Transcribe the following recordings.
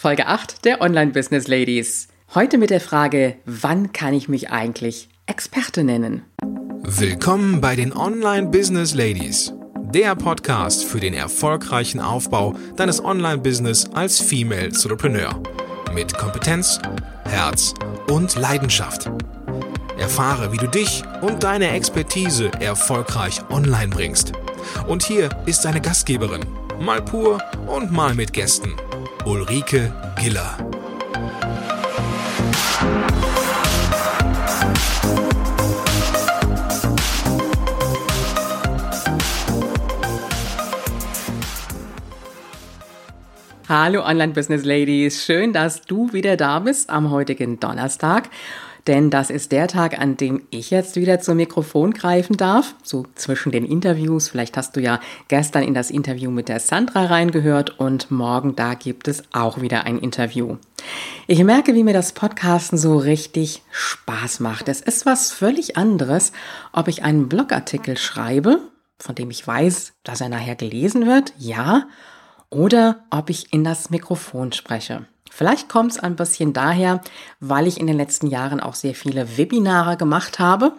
Folge 8 der Online Business Ladies. Heute mit der Frage, wann kann ich mich eigentlich Experte nennen? Willkommen bei den Online Business Ladies, der Podcast für den erfolgreichen Aufbau deines Online Business als Female Entrepreneur mit Kompetenz, Herz und Leidenschaft. Erfahre, wie du dich und deine Expertise erfolgreich online bringst. Und hier ist deine Gastgeberin, mal pur und mal mit Gästen, Ulrike Giller. Hallo Online Business Ladies, schön, dass du wieder da bist am heutigen Donnerstag denn das ist der Tag, an dem ich jetzt wieder zum Mikrofon greifen darf, so zwischen den Interviews. Vielleicht hast du ja gestern in das Interview mit der Sandra reingehört und morgen da gibt es auch wieder ein Interview. Ich merke, wie mir das Podcasten so richtig Spaß macht. Es ist was völlig anderes, ob ich einen Blogartikel schreibe, von dem ich weiß, dass er nachher gelesen wird, ja, oder ob ich in das Mikrofon spreche. Vielleicht kommt es ein bisschen daher, weil ich in den letzten Jahren auch sehr viele Webinare gemacht habe.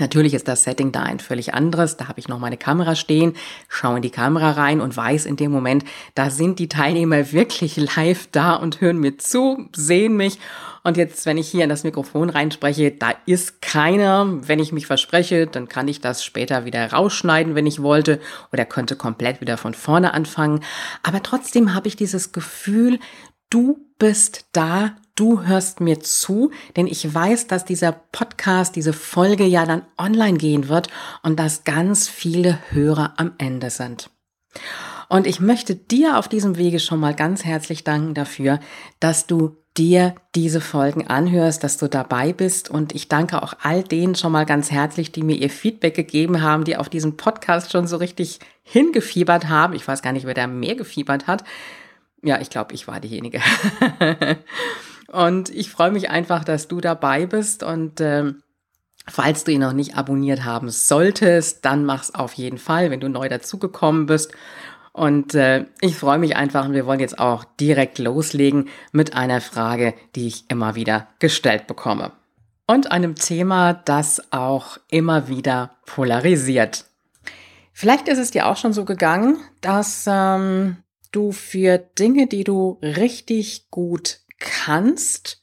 Natürlich ist das Setting da ein völlig anderes. Da habe ich noch meine Kamera stehen, schaue in die Kamera rein und weiß in dem Moment, da sind die Teilnehmer wirklich live da und hören mir zu, sehen mich. Und jetzt, wenn ich hier in das Mikrofon reinspreche, da ist keiner. Wenn ich mich verspreche, dann kann ich das später wieder rausschneiden, wenn ich wollte, oder könnte komplett wieder von vorne anfangen. Aber trotzdem habe ich dieses Gefühl, du bist da, du hörst mir zu, denn ich weiß, dass dieser Podcast, diese Folge ja dann online gehen wird und dass ganz viele Hörer am Ende sind. Und ich möchte dir auf diesem Wege schon mal ganz herzlich danken dafür, dass du dir diese Folgen anhörst, dass du dabei bist. Und ich danke auch all denen schon mal ganz herzlich, die mir ihr Feedback gegeben haben, die auf diesen Podcast schon so richtig hingefiebert haben. Ich weiß gar nicht, wer da mehr gefiebert hat. Ja, ich glaube, ich war diejenige. und ich freue mich einfach, dass du dabei bist und ähm, Falls du ihn noch nicht abonniert haben solltest, dann mach's auf jeden Fall, wenn du neu dazugekommen bist. Und äh, ich freue mich einfach und wir wollen jetzt auch direkt loslegen mit einer Frage, die ich immer wieder gestellt bekomme. Und einem Thema, das auch immer wieder polarisiert. Vielleicht ist es dir auch schon so gegangen, dass ähm, du für Dinge, die du richtig gut kannst,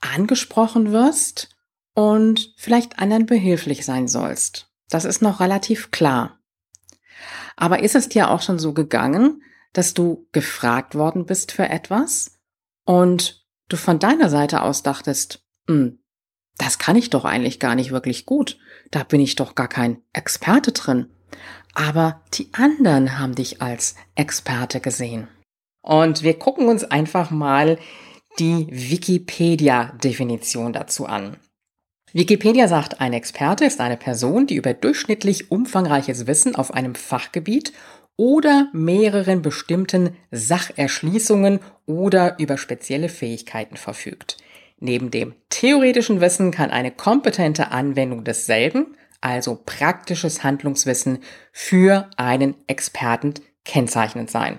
angesprochen wirst und vielleicht anderen behilflich sein sollst. Das ist noch relativ klar. Aber ist es dir auch schon so gegangen, dass du gefragt worden bist für etwas und du von deiner Seite aus dachtest, hm, das kann ich doch eigentlich gar nicht wirklich gut, da bin ich doch gar kein Experte drin aber die anderen haben dich als Experte gesehen. Und wir gucken uns einfach mal die Wikipedia-Definition dazu an. Wikipedia sagt, ein Experte ist eine Person, die über durchschnittlich umfangreiches Wissen auf einem Fachgebiet oder mehreren bestimmten Sacherschließungen oder über spezielle Fähigkeiten verfügt. Neben dem theoretischen Wissen kann eine kompetente Anwendung desselben also praktisches Handlungswissen für einen Experten kennzeichnend sein.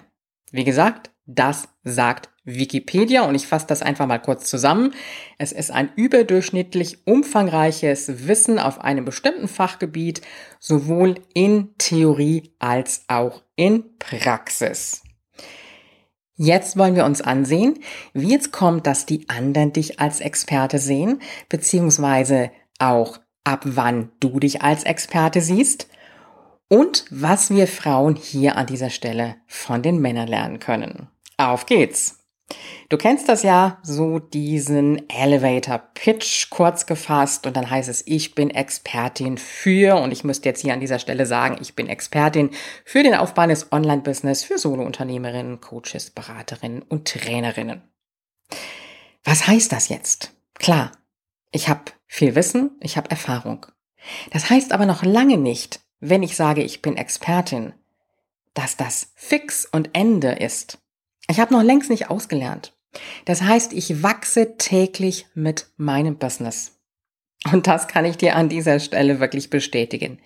Wie gesagt, das sagt Wikipedia und ich fasse das einfach mal kurz zusammen. Es ist ein überdurchschnittlich umfangreiches Wissen auf einem bestimmten Fachgebiet, sowohl in Theorie als auch in Praxis. Jetzt wollen wir uns ansehen, wie es kommt, dass die anderen dich als Experte sehen, beziehungsweise auch ab wann du dich als Experte siehst und was wir Frauen hier an dieser Stelle von den Männern lernen können. Auf geht's! Du kennst das ja, so diesen Elevator Pitch kurz gefasst und dann heißt es, ich bin Expertin für und ich müsste jetzt hier an dieser Stelle sagen, ich bin Expertin für den Aufbau eines Online-Business für Solo-Unternehmerinnen, Coaches, Beraterinnen und Trainerinnen. Was heißt das jetzt? Klar, ich habe viel Wissen, ich habe Erfahrung. Das heißt aber noch lange nicht, wenn ich sage, ich bin Expertin, dass das fix und Ende ist. Ich habe noch längst nicht ausgelernt. Das heißt, ich wachse täglich mit meinem Business. Und das kann ich dir an dieser Stelle wirklich bestätigen.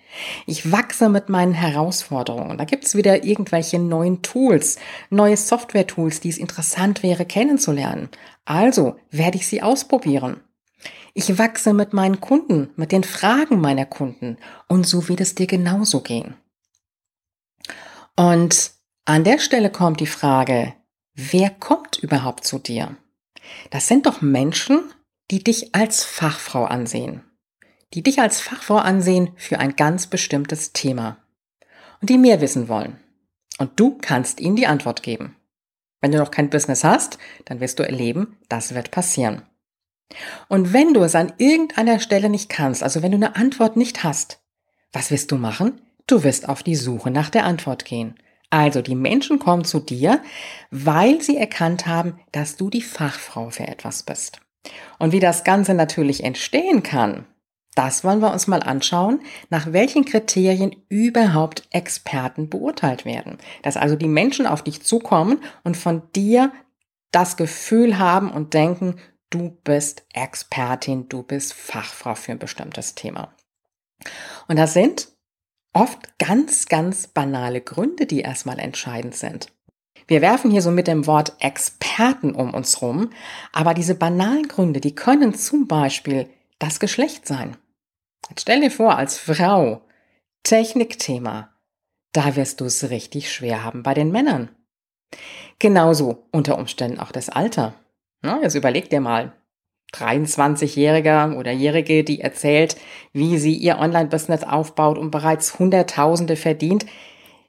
Ich wachse mit meinen Herausforderungen. Da gibt's wieder irgendwelche neuen Tools, neue Software-Tools, die es interessant wäre kennenzulernen. Also werde ich sie ausprobieren. Ich wachse mit meinen Kunden, mit den Fragen meiner Kunden. Und so wird es dir genauso gehen. Und an der Stelle kommt die Frage, wer kommt überhaupt zu dir? Das sind doch Menschen, die dich als Fachfrau ansehen. Die dich als Fachfrau ansehen für ein ganz bestimmtes Thema. Und die mehr wissen wollen. Und du kannst ihnen die Antwort geben. Wenn du noch kein Business hast, dann wirst du erleben, das wird passieren. Und wenn du es an irgendeiner Stelle nicht kannst, also wenn du eine Antwort nicht hast, was wirst du machen? Du wirst auf die Suche nach der Antwort gehen. Also die Menschen kommen zu dir, weil sie erkannt haben, dass du die Fachfrau für etwas bist. Und wie das Ganze natürlich entstehen kann, das wollen wir uns mal anschauen, nach welchen Kriterien überhaupt Experten beurteilt werden. Dass also die Menschen auf dich zukommen und von dir das Gefühl haben und denken, du bist Expertin, du bist Fachfrau für ein bestimmtes Thema. Und das sind oft ganz, ganz banale Gründe, die erstmal entscheidend sind. Wir werfen hier so mit dem Wort Experten um uns rum, aber diese banalen Gründe, die können zum Beispiel das Geschlecht sein. Jetzt stell dir vor, als Frau, Technikthema, da wirst du es richtig schwer haben bei den Männern. Genauso unter Umständen auch das Alter. Na, jetzt überleg dir mal. 23-Jähriger oder Jährige, die erzählt, wie sie ihr Online-Business aufbaut und bereits Hunderttausende verdient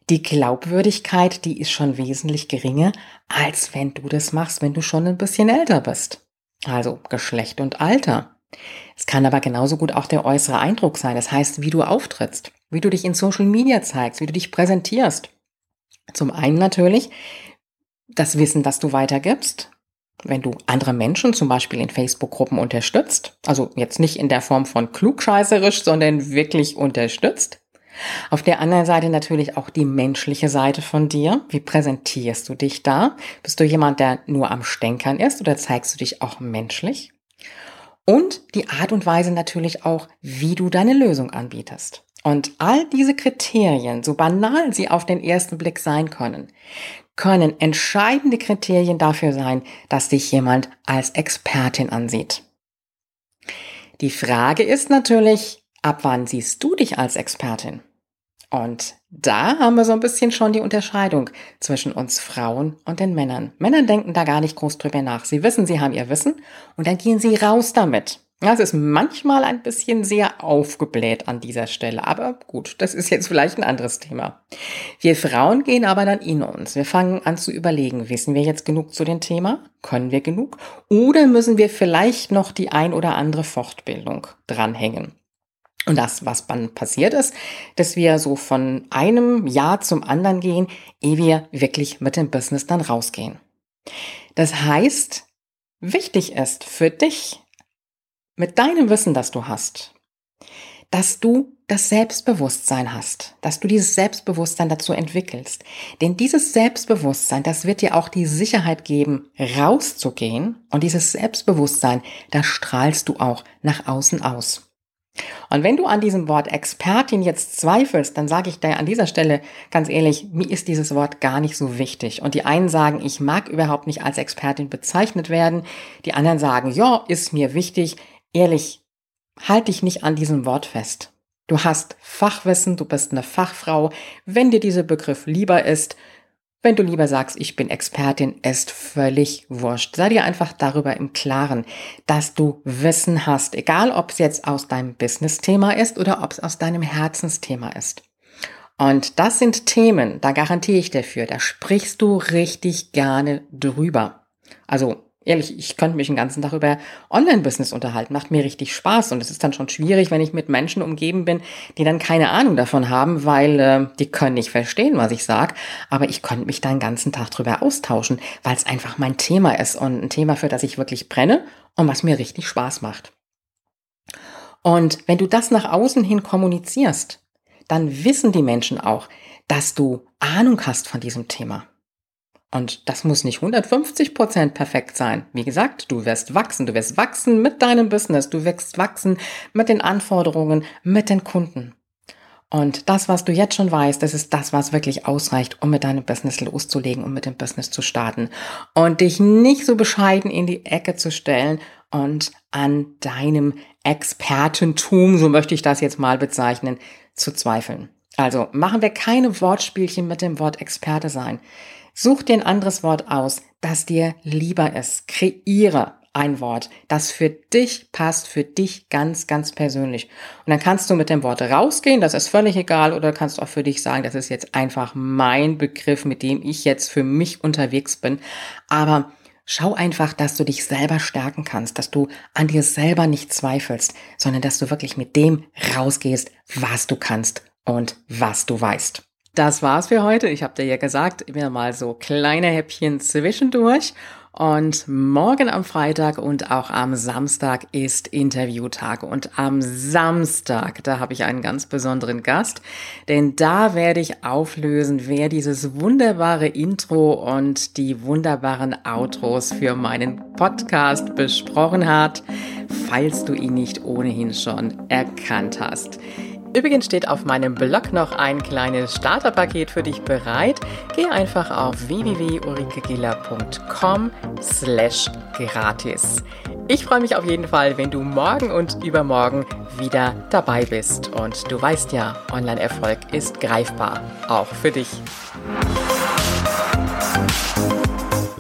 die Glaubwürdigkeit, die ist schon wesentlich geringer, als wenn du das machst, wenn du schon ein bisschen älter bist. Also Geschlecht und Alter. Es kann aber genauso gut auch der äußere Eindruck sein. Das heißt, wie du auftrittst, wie du dich in Social Media zeigst, wie du dich präsentierst. Zum einen natürlich das Wissen, das du weitergibst. Wenn du andere Menschen zum Beispiel in Facebook-Gruppen unterstützt, also jetzt nicht in der Form von klugscheißerisch, sondern wirklich unterstützt, auf der anderen Seite natürlich auch die menschliche Seite von dir. Wie präsentierst du dich da? Bist du jemand, der nur am Stänkern ist oder zeigst du dich auch menschlich? Und die Art und Weise natürlich auch, wie du deine Lösung anbietest. Und all diese Kriterien, so banal sie auf den ersten Blick sein können, können entscheidende Kriterien dafür sein, dass dich jemand als Expertin ansieht. Die Frage ist natürlich, ab wann siehst du dich als Expertin? Und da haben wir so ein bisschen schon die Unterscheidung zwischen uns Frauen und den Männern. Männer denken da gar nicht groß drüber nach. Sie wissen, sie haben ihr Wissen und dann gehen sie raus damit. Das ist manchmal ein bisschen sehr aufgebläht an dieser Stelle, aber gut, das ist jetzt vielleicht ein anderes Thema. Wir Frauen gehen aber dann in uns. Wir fangen an zu überlegen, wissen wir jetzt genug zu dem Thema? Können wir genug? Oder müssen wir vielleicht noch die ein oder andere Fortbildung dranhängen? Und das, was dann passiert ist, dass wir so von einem Jahr zum anderen gehen, ehe wir wirklich mit dem Business dann rausgehen. Das heißt, wichtig ist für dich, mit deinem Wissen, das du hast, dass du das Selbstbewusstsein hast, dass du dieses Selbstbewusstsein dazu entwickelst. Denn dieses Selbstbewusstsein, das wird dir auch die Sicherheit geben, rauszugehen. Und dieses Selbstbewusstsein, das strahlst du auch nach außen aus. Und wenn du an diesem Wort Expertin jetzt zweifelst, dann sage ich dir an dieser Stelle ganz ehrlich, mir ist dieses Wort gar nicht so wichtig. Und die einen sagen, ich mag überhaupt nicht als Expertin bezeichnet werden. Die anderen sagen, ja, ist mir wichtig. Ehrlich, halt dich nicht an diesem Wort fest. Du hast Fachwissen, du bist eine Fachfrau. Wenn dir dieser Begriff lieber ist, wenn du lieber sagst, ich bin Expertin, ist völlig wurscht. Sei dir einfach darüber im Klaren, dass du Wissen hast, egal ob es jetzt aus deinem Business-Thema ist oder ob es aus deinem Herzensthema ist. Und das sind Themen, da garantiere ich dafür, da sprichst du richtig gerne drüber. Also ehrlich, ich könnte mich den ganzen Tag über Online-Business unterhalten. Macht mir richtig Spaß. Und es ist dann schon schwierig, wenn ich mit Menschen umgeben bin, die dann keine Ahnung davon haben, weil äh, die können nicht verstehen, was ich sage. Aber ich könnte mich da den ganzen Tag drüber austauschen, weil es einfach mein Thema ist und ein Thema, für das ich wirklich brenne und was mir richtig Spaß macht. Und wenn du das nach außen hin kommunizierst, dann wissen die Menschen auch, dass du Ahnung hast von diesem Thema. Und das muss nicht 150 Prozent perfekt sein. Wie gesagt, du wirst wachsen. Du wirst wachsen mit deinem Business. Du wirst wachsen mit den Anforderungen, mit den Kunden. Und das, was du jetzt schon weißt, das ist das, was wirklich ausreicht, um mit deinem Business loszulegen, um mit dem Business zu starten. Und dich nicht so bescheiden in die Ecke zu stellen und an deinem Expertentum, so möchte ich das jetzt mal bezeichnen, zu zweifeln. Also machen wir keine Wortspielchen mit dem Wort Experte sein. Such dir ein anderes Wort aus, das dir lieber ist. Kreiere ein Wort, das für dich passt, für dich ganz, ganz persönlich. Und dann kannst du mit dem Wort rausgehen, das ist völlig egal, oder kannst auch für dich sagen, das ist jetzt einfach mein Begriff, mit dem ich jetzt für mich unterwegs bin. Aber Schau einfach, dass du dich selber stärken kannst, dass du an dir selber nicht zweifelst, sondern dass du wirklich mit dem rausgehst, was du kannst und was du weißt. Das war's für heute. Ich habe dir ja gesagt, immer mal so kleine Häppchen zwischendurch. Und morgen am Freitag und auch am Samstag ist Interviewtag. Und am Samstag, da habe ich einen ganz besonderen Gast, denn da werde ich auflösen, wer dieses wunderbare Intro und die wunderbaren Outros für meinen Podcast besprochen hat, falls du ihn nicht ohnehin schon erkannt hast. Übrigens steht auf meinem Blog noch ein kleines Starterpaket für dich bereit. Geh einfach auf www.ulrikegiller.com slash gratis. Ich freue mich auf jeden Fall, wenn du morgen und übermorgen wieder dabei bist. Und du weißt ja, Online-Erfolg ist greifbar, auch für dich.